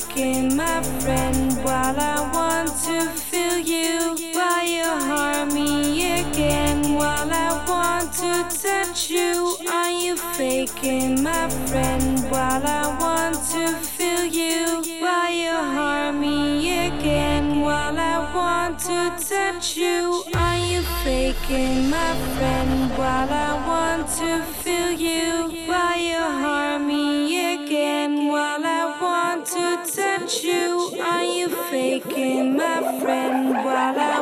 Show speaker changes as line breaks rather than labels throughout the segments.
friend while I want to feel you. While you harm me again while I want to touch you. Are you faking my friend while I want to feel you? While you harm me again while I want to touch you. Are you faking my friend while I want to feel friend while I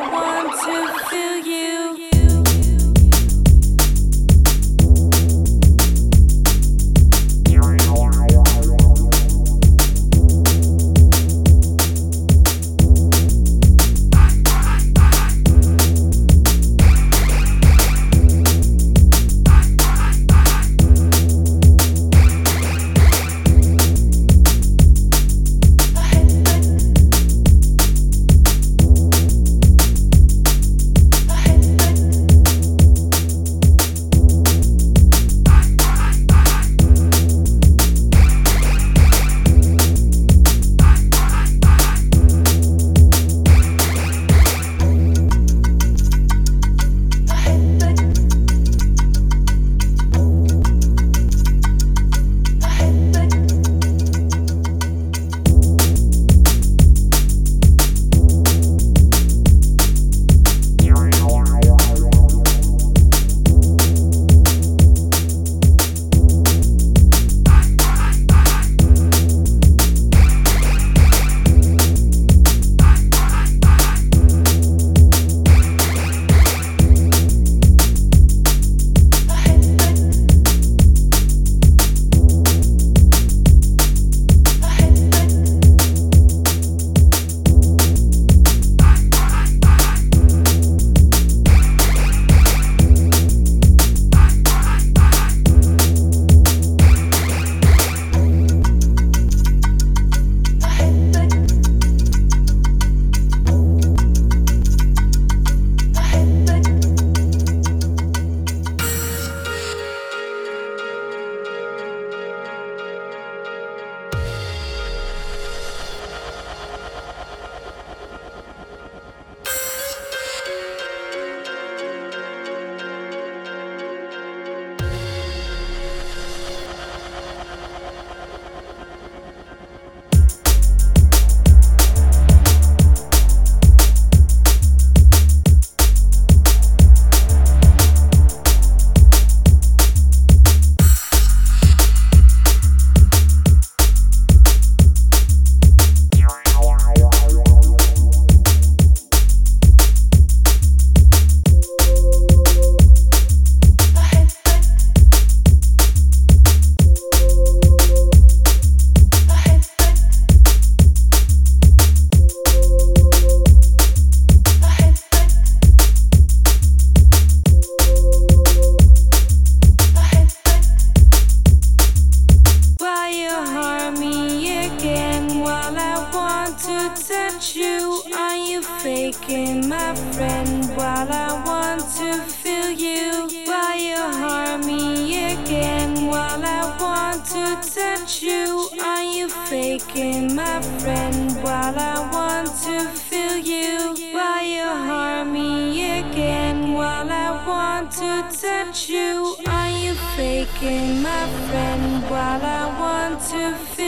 you faking my friend while I want to feel you? Why you harm me again while I want to touch you? Are you faking my friend while I want to feel you? Why you harm me again while I want to touch you? Are you faking my friend while I want to feel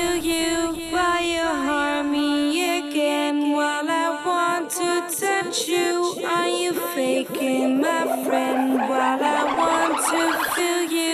my friend while I want to feel you.